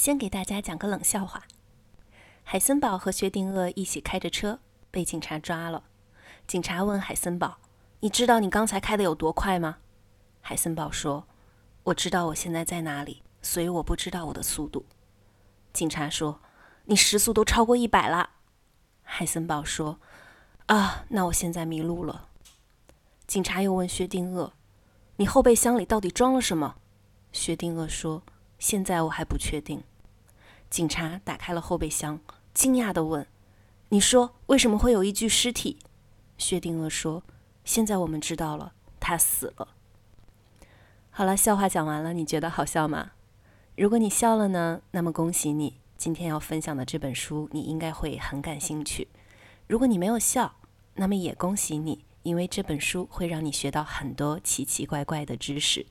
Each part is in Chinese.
先给大家讲个冷笑话：海森堡和薛定谔一起开着车，被警察抓了。警察问海森堡：“你知道你刚才开的有多快吗？”海森堡说：“我知道我现在在哪里，所以我不知道我的速度。”警察说：“你时速都超过一百了。”海森堡说：“啊，那我现在迷路了。”警察又问薛定谔：“你后备箱里到底装了什么？”薛定谔说：“现在我还不确定。”警察打开了后备箱，惊讶地问：“你说为什么会有一具尸体？”薛定谔说：“现在我们知道了，他死了。”好了，笑话讲完了，你觉得好笑吗？如果你笑了呢，那么恭喜你，今天要分享的这本书你应该会很感兴趣。如果你没有笑，那么也恭喜你。因为这本书会让你学到很多奇奇怪怪的知识。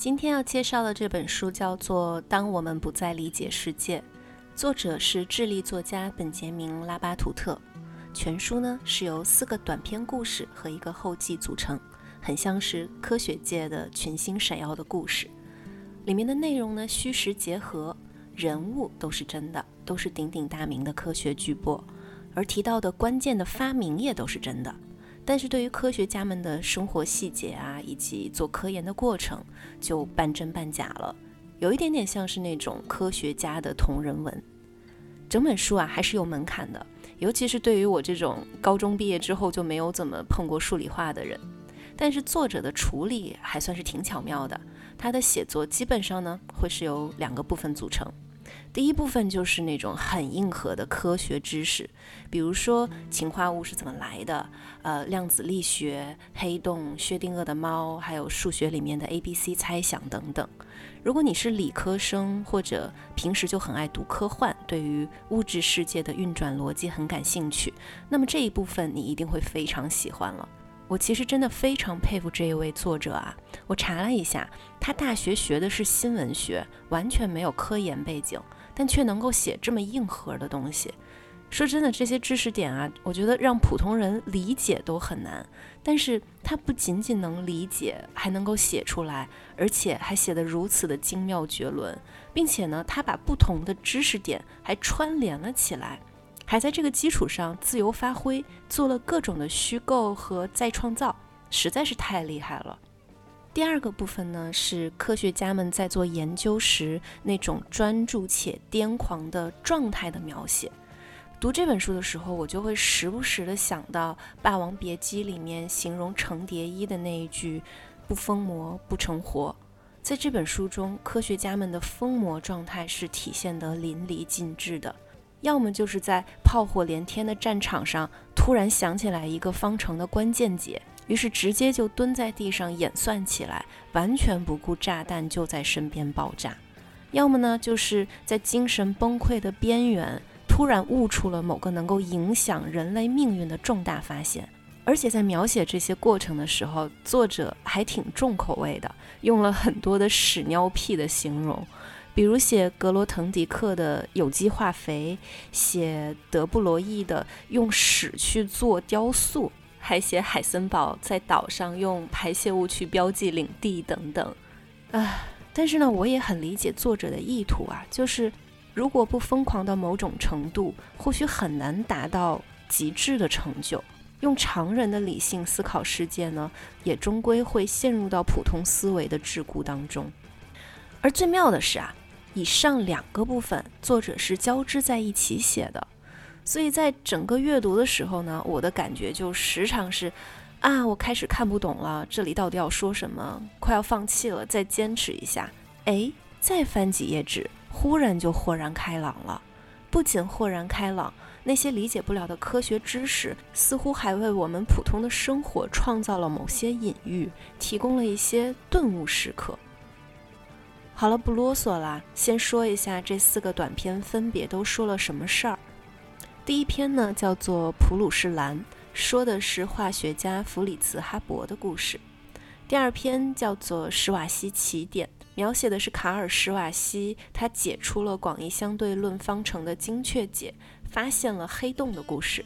今天要介绍的这本书叫做《当我们不再理解世界》，作者是智利作家本杰明·拉巴图特。全书呢是由四个短篇故事和一个后记组成，很像是科学界的群星闪耀的故事。里面的内容呢虚实结合，人物都是真的，都是鼎鼎大名的科学巨擘，而提到的关键的发明也都是真的。但是对于科学家们的生活细节啊，以及做科研的过程，就半真半假了，有一点点像是那种科学家的同人文。整本书啊，还是有门槛的，尤其是对于我这种高中毕业之后就没有怎么碰过数理化的人。但是作者的处理还算是挺巧妙的，他的写作基本上呢，会是由两个部分组成。第一部分就是那种很硬核的科学知识，比如说氰化物是怎么来的，呃，量子力学、黑洞、薛定谔的猫，还有数学里面的 A、B、C 猜想等等。如果你是理科生，或者平时就很爱读科幻，对于物质世界的运转逻辑很感兴趣，那么这一部分你一定会非常喜欢了。我其实真的非常佩服这一位作者啊！我查了一下，他大学学的是新闻学，完全没有科研背景，但却能够写这么硬核的东西。说真的，这些知识点啊，我觉得让普通人理解都很难。但是他不仅仅能理解，还能够写出来，而且还写得如此的精妙绝伦，并且呢，他把不同的知识点还串联了起来。还在这个基础上自由发挥，做了各种的虚构和再创造，实在是太厉害了。第二个部分呢，是科学家们在做研究时那种专注且癫狂的状态的描写。读这本书的时候，我就会时不时的想到《霸王别姬》里面形容程蝶衣的那一句“不疯魔不成活”。在这本书中，科学家们的疯魔状态是体现得淋漓尽致的。要么就是在炮火连天的战场上，突然想起来一个方程的关键解，于是直接就蹲在地上演算起来，完全不顾炸弹就在身边爆炸；要么呢，就是在精神崩溃的边缘，突然悟出了某个能够影响人类命运的重大发现。而且在描写这些过程的时候，作者还挺重口味的，用了很多的屎尿屁的形容。比如写格罗滕迪克的有机化肥，写德布罗意的用屎去做雕塑，还写海森堡在岛上用排泄物去标记领地等等。啊，但是呢，我也很理解作者的意图啊，就是如果不疯狂到某种程度，或许很难达到极致的成就。用常人的理性思考世界呢，也终归会陷入到普通思维的桎梏当中。而最妙的是啊。以上两个部分，作者是交织在一起写的，所以在整个阅读的时候呢，我的感觉就时常是，啊，我开始看不懂了，这里到底要说什么？快要放弃了，再坚持一下，哎，再翻几页纸，忽然就豁然开朗了。不仅豁然开朗，那些理解不了的科学知识，似乎还为我们普通的生活创造了某些隐喻，提供了一些顿悟时刻。好了，不啰嗦啦，先说一下这四个短片分别都说了什么事儿。第一篇呢叫做《普鲁士蓝》，说的是化学家弗里茨哈伯的故事。第二篇叫做《史瓦西奇点》，描写的是卡尔史瓦西他解出了广义相对论方程的精确解，发现了黑洞的故事。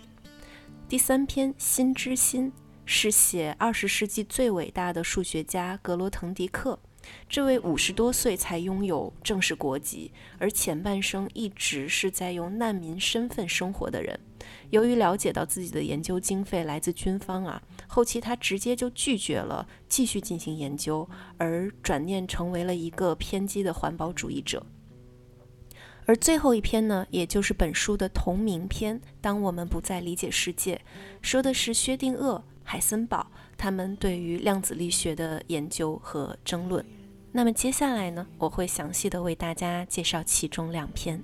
第三篇《心之心》是写二十世纪最伟大的数学家格罗滕迪克。这位五十多岁才拥有正式国籍，而前半生一直是在用难民身份生活的人，由于了解到自己的研究经费来自军方啊，后期他直接就拒绝了继续进行研究，而转念成为了一个偏激的环保主义者。而最后一篇呢，也就是本书的同名篇《当我们不再理解世界》，说的是薛定谔、海森堡。他们对于量子力学的研究和争论。那么接下来呢，我会详细的为大家介绍其中两篇。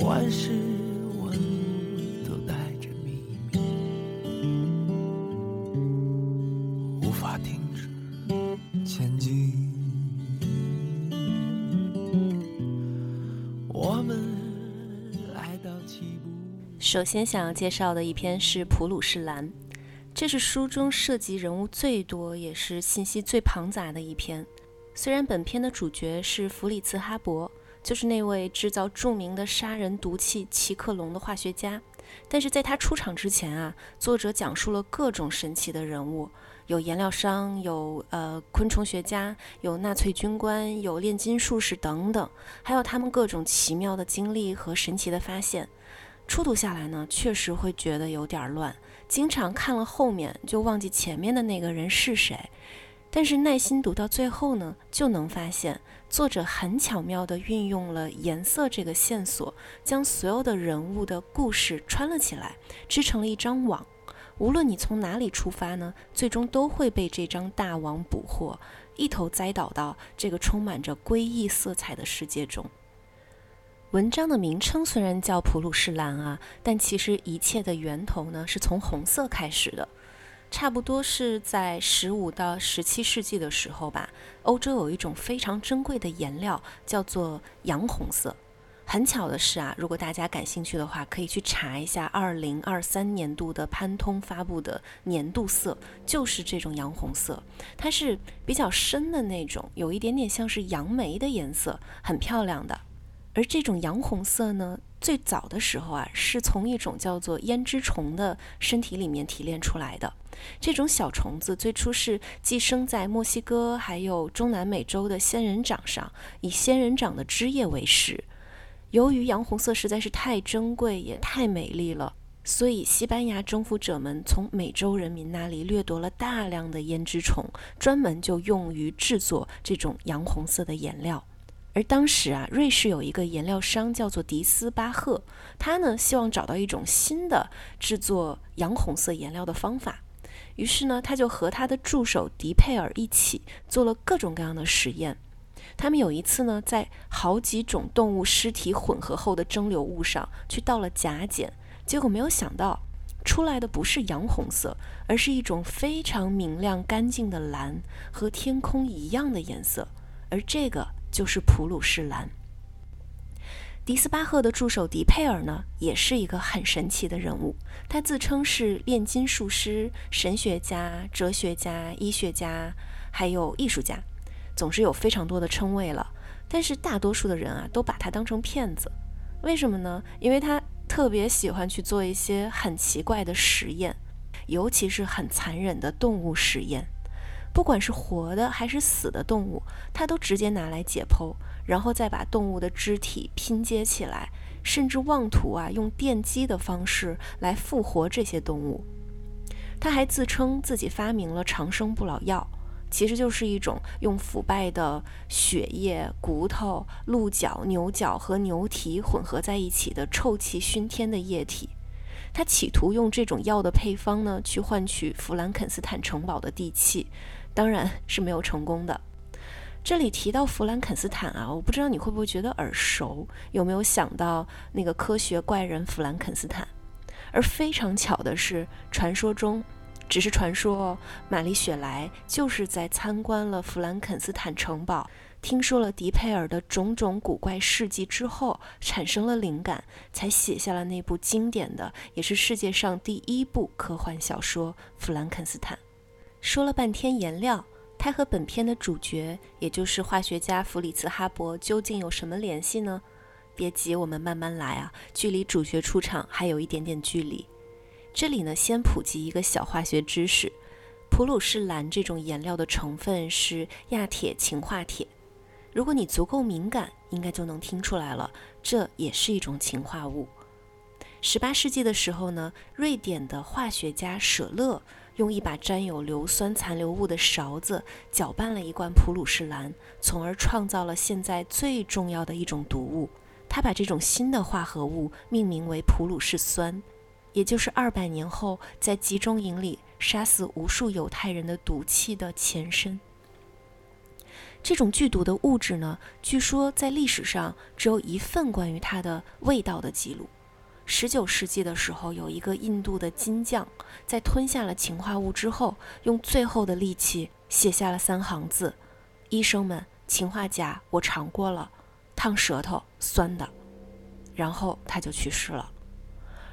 万事首先想要介绍的一篇是《普鲁士蓝》，这是书中涉及人物最多，也是信息最庞杂的一篇。虽然本片的主角是弗里茨·哈伯，就是那位制造著名的杀人毒气奇克隆的化学家，但是在他出场之前啊，作者讲述了各种神奇的人物，有颜料商，有呃昆虫学家，有纳粹军官，有炼金术士等等，还有他们各种奇妙的经历和神奇的发现。初读下来呢，确实会觉得有点乱，经常看了后面就忘记前面的那个人是谁。但是耐心读到最后呢，就能发现作者很巧妙地运用了颜色这个线索，将所有的人物的故事穿了起来，织成了一张网。无论你从哪里出发呢，最终都会被这张大网捕获，一头栽倒到这个充满着诡异色彩的世界中。文章的名称虽然叫普鲁士蓝啊，但其实一切的源头呢是从红色开始的，差不多是在十五到十七世纪的时候吧。欧洲有一种非常珍贵的颜料叫做洋红色。很巧的是啊，如果大家感兴趣的话，可以去查一下二零二三年度的潘通发布的年度色，就是这种洋红色，它是比较深的那种，有一点点像是杨梅的颜色，很漂亮的。而这种洋红色呢，最早的时候啊，是从一种叫做胭脂虫的身体里面提炼出来的。这种小虫子最初是寄生在墨西哥还有中南美洲的仙人掌上，以仙人掌的汁液为食。由于洋红色实在是太珍贵也太美丽了，所以西班牙征服者们从美洲人民那里掠夺了大量的胭脂虫，专门就用于制作这种洋红色的颜料。而当时啊，瑞士有一个颜料商叫做迪斯巴赫，他呢希望找到一种新的制作洋红色颜料的方法，于是呢，他就和他的助手迪佩尔一起做了各种各样的实验。他们有一次呢，在好几种动物尸体混合后的蒸馏物上去倒了甲碱，结果没有想到出来的不是洋红色，而是一种非常明亮干净的蓝，和天空一样的颜色，而这个。就是普鲁士蓝。迪斯巴赫的助手迪佩尔呢，也是一个很神奇的人物。他自称是炼金术师、神学家、哲学家、医学家，还有艺术家，总是有非常多的称谓了。但是大多数的人啊，都把他当成骗子。为什么呢？因为他特别喜欢去做一些很奇怪的实验，尤其是很残忍的动物实验。不管是活的还是死的动物，他都直接拿来解剖，然后再把动物的肢体拼接起来，甚至妄图啊用电击的方式来复活这些动物。他还自称自己发明了长生不老药，其实就是一种用腐败的血液、骨头、鹿角、牛角和牛蹄混合在一起的臭气熏天的液体。他企图用这种药的配方呢，去换取弗兰肯斯坦城堡的地契。当然是没有成功的。这里提到弗兰肯斯坦啊，我不知道你会不会觉得耳熟，有没有想到那个科学怪人弗兰肯斯坦？而非常巧的是，传说中，只是传说哦，玛丽雪莱就是在参观了弗兰肯斯坦城堡。听说了迪佩尔的种种古怪事迹之后，产生了灵感，才写下了那部经典的，也是世界上第一部科幻小说《弗兰肯斯坦》。说了半天颜料，它和本片的主角，也就是化学家弗里茨·哈伯，究竟有什么联系呢？别急，我们慢慢来啊，距离主角出场还有一点点距离。这里呢，先普及一个小化学知识：普鲁士蓝这种颜料的成分是亚铁氰化铁。如果你足够敏感，应该就能听出来了，这也是一种氰化物。十八世纪的时候呢，瑞典的化学家舍勒用一把沾有硫酸残留物的勺子搅拌了一罐普鲁士蓝，从而创造了现在最重要的一种毒物。他把这种新的化合物命名为普鲁士酸，也就是二百年后在集中营里杀死无数犹太人的毒气的前身。这种剧毒的物质呢，据说在历史上只有一份关于它的味道的记录。十九世纪的时候，有一个印度的金匠在吞下了氰化物之后，用最后的力气写下了三行字：“医生们，氰化钾我尝过了，烫舌头，酸的。”然后他就去世了。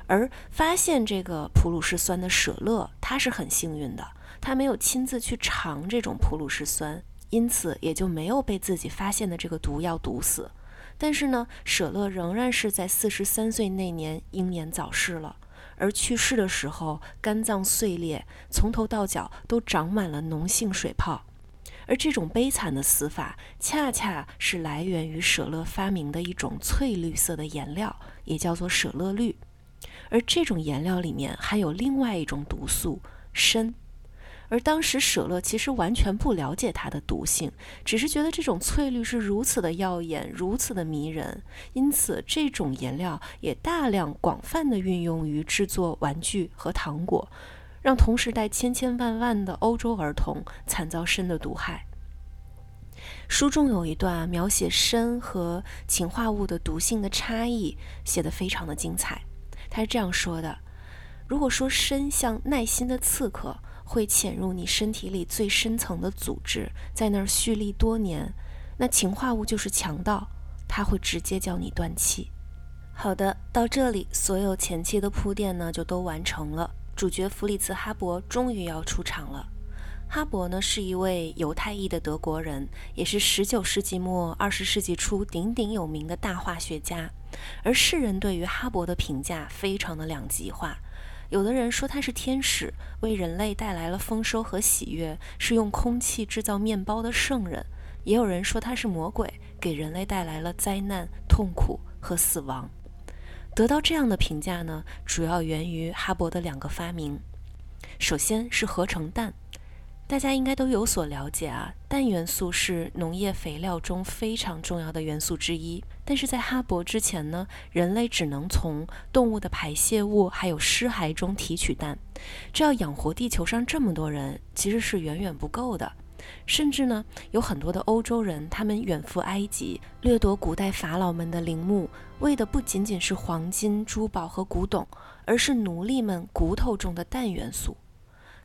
而发现这个普鲁士酸的舍勒，他是很幸运的，他没有亲自去尝这种普鲁士酸。因此，也就没有被自己发现的这个毒药毒死。但是呢，舍勒仍然是在四十三岁那年英年早逝了。而去世的时候，肝脏碎裂，从头到脚都长满了脓性水泡。而这种悲惨的死法，恰恰是来源于舍勒发明的一种翠绿色的颜料，也叫做舍勒绿。而这种颜料里面含有另外一种毒素砷。而当时舍勒其实完全不了解它的毒性，只是觉得这种翠绿是如此的耀眼，如此的迷人，因此这种颜料也大量广泛的运用于制作玩具和糖果，让同时代千千万万的欧洲儿童惨遭砷的毒害。书中有一段描写砷和氰化物的毒性的差异，写得非常的精彩。他是这样说的：如果说砷像耐心的刺客。会潜入你身体里最深层的组织，在那儿蓄力多年。那氰化物就是强盗，它会直接叫你断气。好的，到这里，所有前期的铺垫呢就都完成了。主角弗里茨·哈勃终于要出场了。哈勃呢是一位犹太裔的德国人，也是19世纪末20世纪初鼎鼎有名的大化学家。而世人对于哈勃的评价非常的两极化。有的人说他是天使，为人类带来了丰收和喜悦，是用空气制造面包的圣人；也有人说他是魔鬼，给人类带来了灾难、痛苦和死亡。得到这样的评价呢，主要源于哈勃的两个发明。首先是合成氮。大家应该都有所了解啊，氮元素是农业肥料中非常重要的元素之一。但是在哈勃之前呢，人类只能从动物的排泄物还有尸骸中提取氮，这要养活地球上这么多人，其实是远远不够的。甚至呢，有很多的欧洲人，他们远赴埃及，掠夺古代法老们的陵墓，为的不仅仅是黄金、珠宝和古董，而是奴隶们骨头中的氮元素。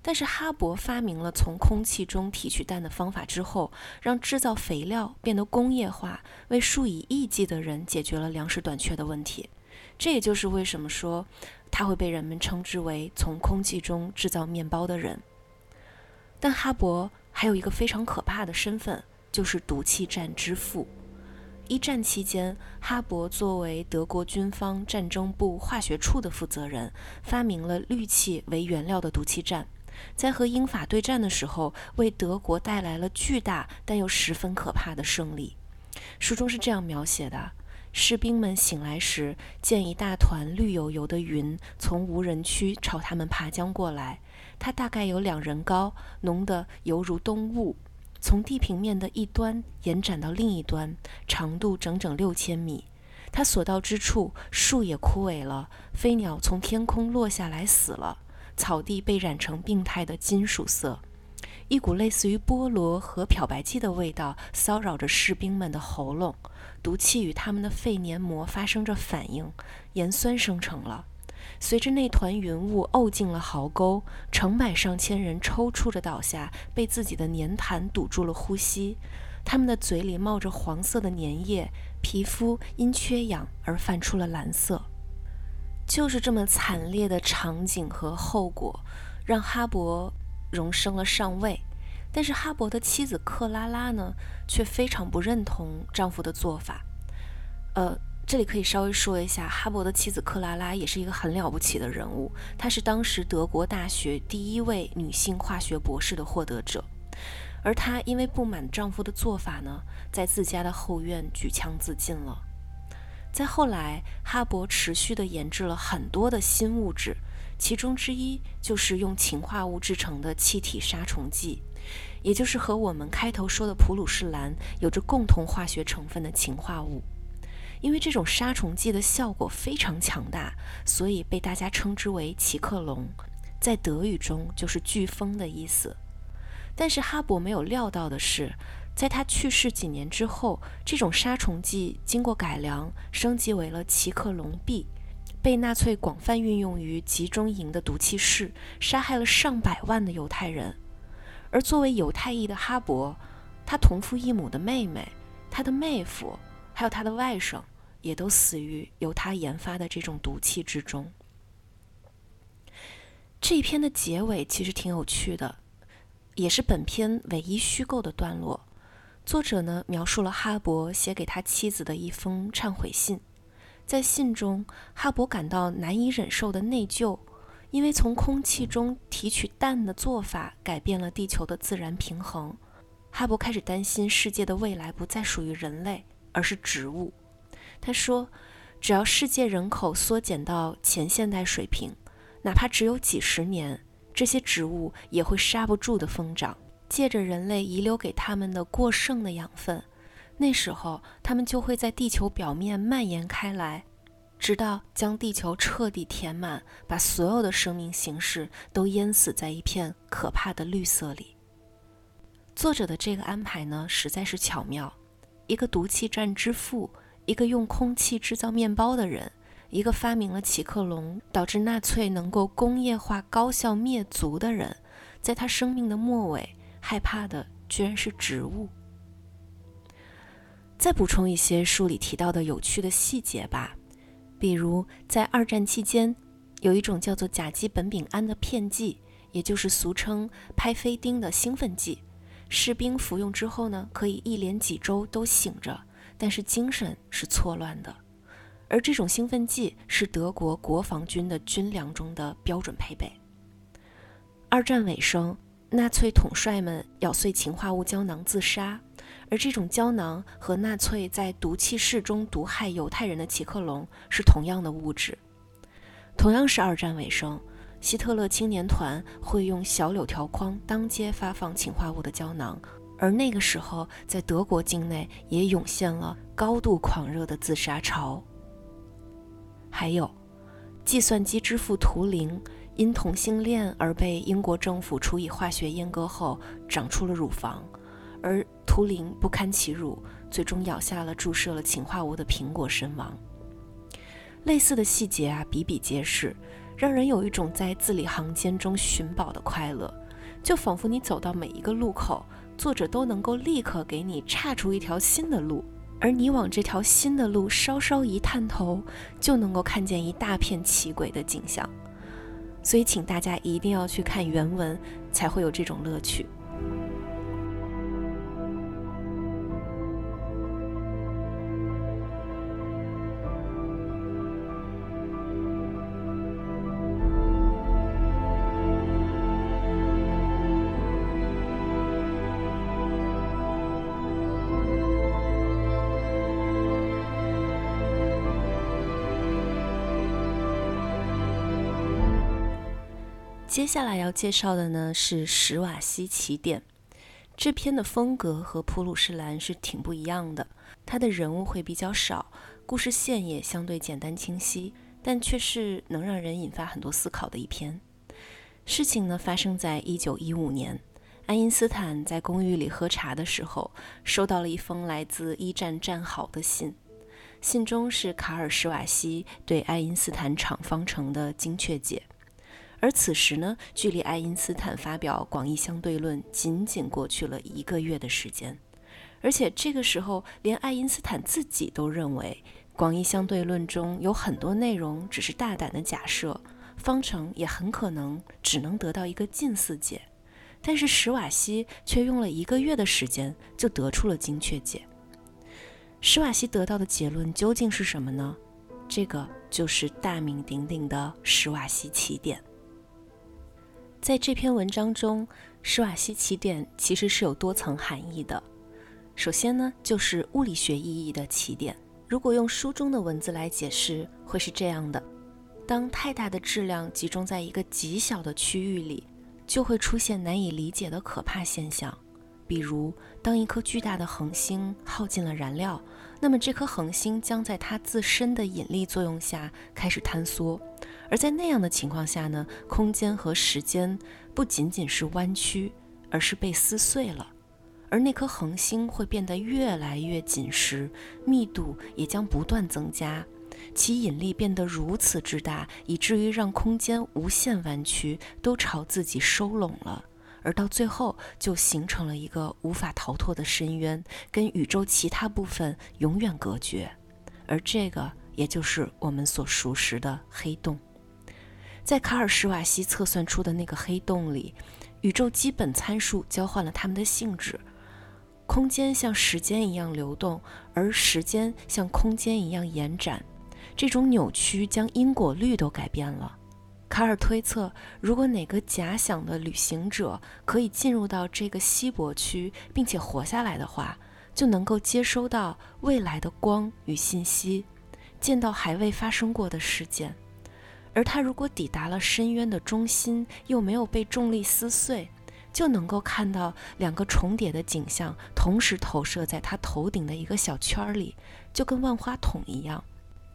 但是哈勃发明了从空气中提取氮的方法之后，让制造肥料变得工业化，为数以亿计的人解决了粮食短缺的问题。这也就是为什么说他会被人们称之为从空气中制造面包的人。但哈勃还有一个非常可怕的身份，就是毒气战之父。一战期间，哈勃作为德国军方战争部化学处的负责人，发明了氯气为原料的毒气战。在和英法对战的时候，为德国带来了巨大但又十分可怕的胜利。书中是这样描写的：士兵们醒来时，见一大团绿油油的云从无人区朝他们爬将过来。它大概有两人高，浓得犹如冬雾，从地平面的一端延展到另一端，长度整整六千米。它所到之处，树也枯萎了，飞鸟从天空落下来死了。草地被染成病态的金属色，一股类似于菠萝和漂白剂的味道骚扰着士兵们的喉咙，毒气与他们的肺黏膜发生着反应，盐酸生成了。随着那团云雾沤进了壕沟，成百上千人抽搐着倒下，被自己的粘痰堵住了呼吸。他们的嘴里冒着黄色的粘液，皮肤因缺氧而泛出了蓝色。就是这么惨烈的场景和后果，让哈勃荣升了上尉。但是哈勃的妻子克拉拉呢，却非常不认同丈夫的做法。呃，这里可以稍微说一下，哈勃的妻子克拉拉也是一个很了不起的人物，她是当时德国大学第一位女性化学博士的获得者。而她因为不满丈夫的做法呢，在自家的后院举枪自尽了。在后来，哈勃持续地研制了很多的新物质，其中之一就是用氰化物制成的气体杀虫剂。也就是和我们开头说的普鲁士蓝有着共同化学成分的氰化物，因为这种杀虫剂的效果非常强大，所以被大家称之为奇克隆，在德语中就是飓风的意思。但是哈勃没有料到的是，在他去世几年之后，这种杀虫剂经过改良，升级为了奇克隆 B，被纳粹广泛运用于集中营的毒气室，杀害了上百万的犹太人。而作为犹太裔的哈勃，他同父异母的妹妹、他的妹夫，还有他的外甥，也都死于由他研发的这种毒气之中。这一篇的结尾其实挺有趣的，也是本篇唯一虚构的段落。作者呢描述了哈勃写给他妻子的一封忏悔信，在信中，哈勃感到难以忍受的内疚。因为从空气中提取氮的做法改变了地球的自然平衡，哈勃开始担心世界的未来不再属于人类，而是植物。他说：“只要世界人口缩减到前现代水平，哪怕只有几十年，这些植物也会刹不住的疯长，借着人类遗留给他们的过剩的养分。那时候，它们就会在地球表面蔓延开来。”直到将地球彻底填满，把所有的生命形式都淹死在一片可怕的绿色里。作者的这个安排呢，实在是巧妙。一个毒气战之父，一个用空气制造面包的人，一个发明了奇克隆，导致纳粹能够工业化高效灭族的人，在他生命的末尾，害怕的居然是植物。再补充一些书里提到的有趣的细节吧。比如，在二战期间，有一种叫做甲基苯丙胺的片剂，也就是俗称拍飞丁的兴奋剂。士兵服用之后呢，可以一连几周都醒着，但是精神是错乱的。而这种兴奋剂是德国国防军的军粮中的标准配备。二战尾声，纳粹统帅们咬碎氰化物胶囊自杀。而这种胶囊和纳粹在毒气室中毒害犹太人的奇克隆是同样的物质。同样是二战尾声，希特勒青年团会用小柳条框当街发放氰化物的胶囊，而那个时候在德国境内也涌现了高度狂热的自杀潮。还有，计算机之父图灵因同性恋而被英国政府处以化学阉割后，长出了乳房。而图灵不堪其辱，最终咬下了注射了氰化物的苹果身亡。类似的细节啊，比比皆是，让人有一种在字里行间中寻宝的快乐，就仿佛你走到每一个路口，作者都能够立刻给你岔出一条新的路，而你往这条新的路稍稍一探头，就能够看见一大片奇诡的景象。所以，请大家一定要去看原文，才会有这种乐趣。接下来要介绍的呢是史瓦西奇点。这篇的风格和普鲁士蓝是挺不一样的，它的人物会比较少，故事线也相对简单清晰，但却是能让人引发很多思考的一篇。事情呢发生在一九一五年，爱因斯坦在公寓里喝茶的时候，收到了一封来自一战战壕的信。信中是卡尔·施瓦西对爱因斯坦场方程的精确解。而此时呢，距离爱因斯坦发表广义相对论仅仅过去了一个月的时间，而且这个时候，连爱因斯坦自己都认为广义相对论中有很多内容只是大胆的假设，方程也很可能只能得到一个近似解。但是史瓦西却用了一个月的时间就得出了精确解。史瓦西得到的结论究竟是什么呢？这个就是大名鼎鼎的史瓦西奇点。在这篇文章中，史瓦西奇点其实是有多层含义的。首先呢，就是物理学意义的起点。如果用书中的文字来解释，会是这样的：当太大的质量集中在一个极小的区域里，就会出现难以理解的可怕现象。比如，当一颗巨大的恒星耗尽了燃料，那么这颗恒星将在它自身的引力作用下开始坍缩。而在那样的情况下呢，空间和时间不仅仅是弯曲，而是被撕碎了，而那颗恒星会变得越来越紧实，密度也将不断增加，其引力变得如此之大，以至于让空间无限弯曲，都朝自己收拢了，而到最后就形成了一个无法逃脱的深渊，跟宇宙其他部分永远隔绝，而这个也就是我们所熟识的黑洞。在卡尔施瓦西测算出的那个黑洞里，宇宙基本参数交换了它们的性质，空间像时间一样流动，而时间像空间一样延展。这种扭曲将因果律都改变了。卡尔推测，如果哪个假想的旅行者可以进入到这个稀薄区并且活下来的话，就能够接收到未来的光与信息，见到还未发生过的事件。而他如果抵达了深渊的中心，又没有被重力撕碎，就能够看到两个重叠的景象同时投射在他头顶的一个小圈里，就跟万花筒一样。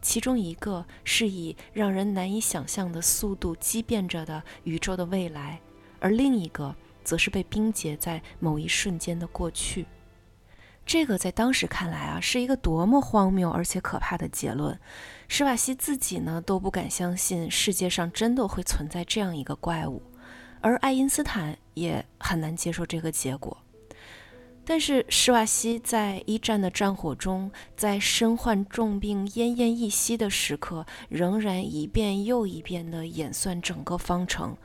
其中一个是以让人难以想象的速度畸变着的宇宙的未来，而另一个则是被冰结在某一瞬间的过去。这个在当时看来啊，是一个多么荒谬而且可怕的结论。施瓦西自己呢都不敢相信世界上真的会存在这样一个怪物，而爱因斯坦也很难接受这个结果。但是施瓦西在一战的战火中，在身患重病、奄奄一息的时刻，仍然一遍又一遍地演算整个方程，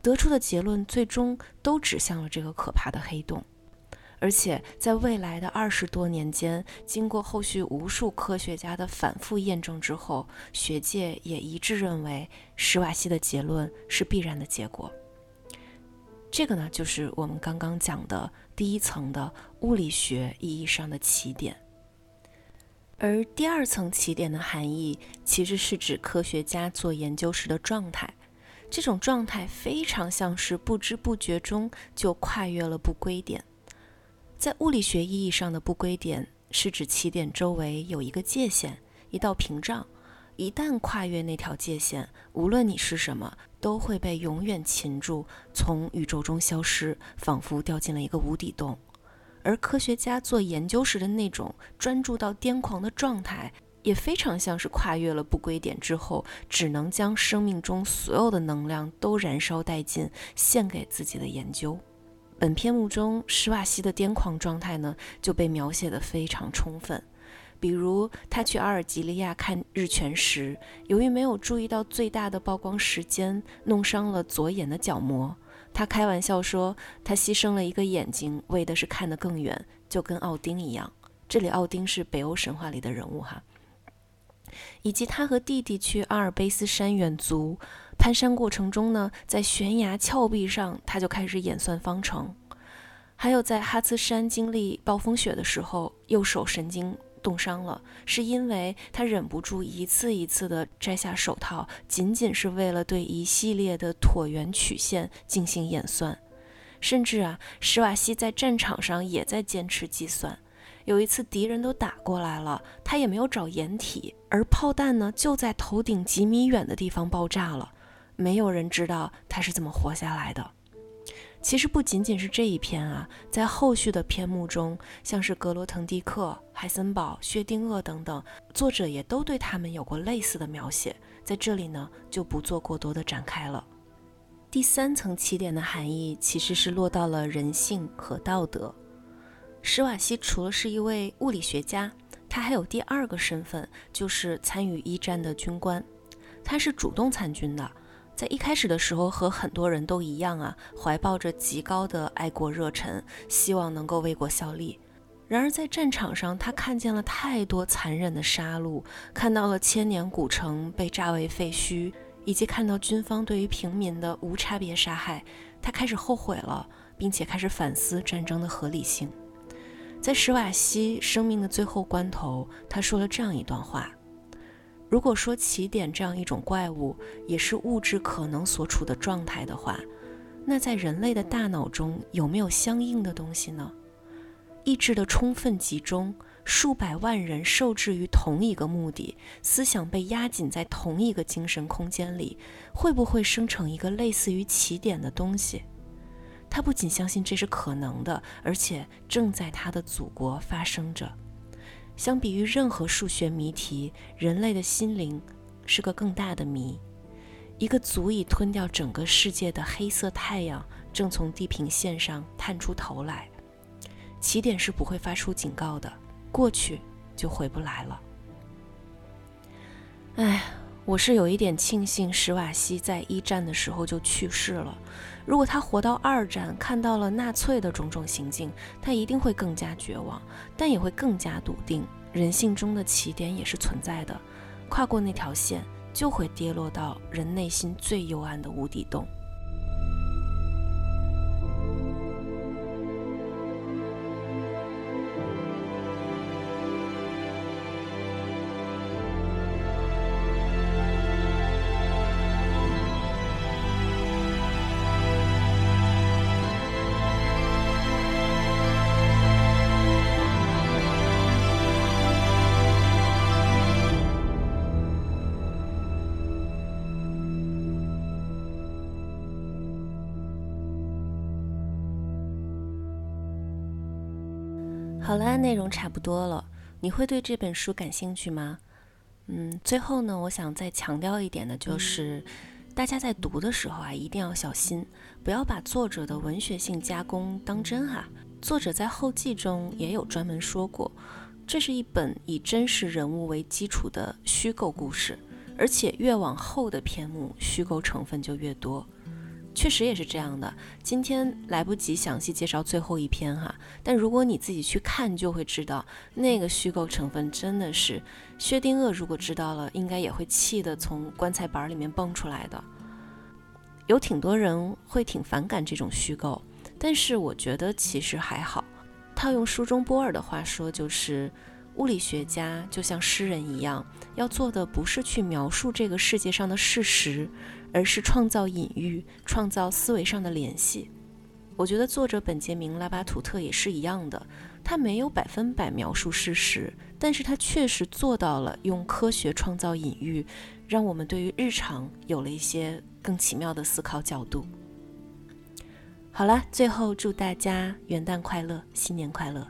得出的结论最终都指向了这个可怕的黑洞。而且在未来的二十多年间，经过后续无数科学家的反复验证之后，学界也一致认为史瓦西的结论是必然的结果。这个呢，就是我们刚刚讲的第一层的物理学意义上的起点。而第二层起点的含义，其实是指科学家做研究时的状态。这种状态非常像是不知不觉中就跨越了不归点。在物理学意义上的不归点，是指起点周围有一个界限，一道屏障。一旦跨越那条界限，无论你是什么，都会被永远擒住，从宇宙中消失，仿佛掉进了一个无底洞。而科学家做研究时的那种专注到癫狂的状态，也非常像是跨越了不归点之后，只能将生命中所有的能量都燃烧殆尽，献给自己的研究。本篇目中，施瓦西的癫狂状态呢就被描写的非常充分。比如，他去阿尔及利亚看日全食，由于没有注意到最大的曝光时间，弄伤了左眼的角膜。他开玩笑说，他牺牲了一个眼睛，为的是看得更远，就跟奥丁一样。这里奥丁是北欧神话里的人物哈。以及他和弟弟去阿尔卑斯山远足。攀山过程中呢，在悬崖峭壁上，他就开始演算方程；还有在哈茨山经历暴风雪的时候，右手神经冻伤了，是因为他忍不住一次一次地摘下手套，仅仅是为了对一系列的椭圆曲线进行演算。甚至啊，史瓦西在战场上也在坚持计算。有一次敌人都打过来了，他也没有找掩体，而炮弹呢就在头顶几米远的地方爆炸了。没有人知道他是怎么活下来的。其实不仅仅是这一篇啊，在后续的篇目中，像是格罗滕蒂克、海森堡、薛定谔等等，作者也都对他们有过类似的描写，在这里呢就不做过多的展开了。第三层起点的含义其实是落到了人性和道德。史瓦西除了是一位物理学家，他还有第二个身份，就是参与一战的军官，他是主动参军的。在一开始的时候，和很多人都一样啊，怀抱着极高的爱国热忱，希望能够为国效力。然而在战场上，他看见了太多残忍的杀戮，看到了千年古城被炸为废墟，以及看到军方对于平民的无差别杀害，他开始后悔了，并且开始反思战争的合理性。在史瓦西生命的最后关头，他说了这样一段话。如果说起点这样一种怪物也是物质可能所处的状态的话，那在人类的大脑中有没有相应的东西呢？意志的充分集中，数百万人受制于同一个目的，思想被压紧在同一个精神空间里，会不会生成一个类似于起点的东西？他不仅相信这是可能的，而且正在他的祖国发生着。相比于任何数学谜题，人类的心灵是个更大的谜。一个足以吞掉整个世界的黑色太阳正从地平线上探出头来。起点是不会发出警告的，过去就回不来了。哎，我是有一点庆幸史瓦西在一战的时候就去世了。如果他活到二战，看到了纳粹的种种行径，他一定会更加绝望，但也会更加笃定，人性中的起点也是存在的。跨过那条线，就会跌落到人内心最幽暗的无底洞。好啦，内容差不多了，你会对这本书感兴趣吗？嗯，最后呢，我想再强调一点的就是，大家在读的时候啊，一定要小心，不要把作者的文学性加工当真哈。作者在后记中也有专门说过，这是一本以真实人物为基础的虚构故事，而且越往后的篇目，虚构成分就越多。确实也是这样的。今天来不及详细介绍最后一篇哈，但如果你自己去看，就会知道那个虚构成分真的是薛定谔。如果知道了，应该也会气得从棺材板里面蹦出来的。有挺多人会挺反感这种虚构，但是我觉得其实还好。套用书中波尔的话说，就是物理学家就像诗人一样，要做的不是去描述这个世界上的事实。而是创造隐喻，创造思维上的联系。我觉得作者本杰明·拉巴图特也是一样的，他没有百分百描述事实，但是他确实做到了用科学创造隐喻，让我们对于日常有了一些更奇妙的思考角度。好了，最后祝大家元旦快乐，新年快乐。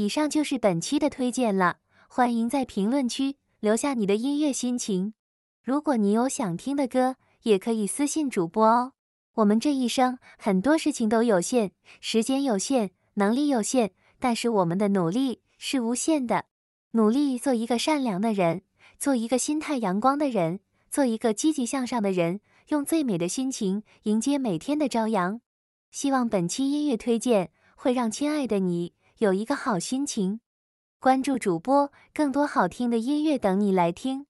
以上就是本期的推荐了，欢迎在评论区留下你的音乐心情。如果你有想听的歌，也可以私信主播哦。我们这一生很多事情都有限，时间有限，能力有限，但是我们的努力是无限的。努力做一个善良的人，做一个心态阳光的人，做一个积极向上的人，用最美的心情迎接每天的朝阳。希望本期音乐推荐会让亲爱的你有一个好心情。关注主播，更多好听的音乐等你来听。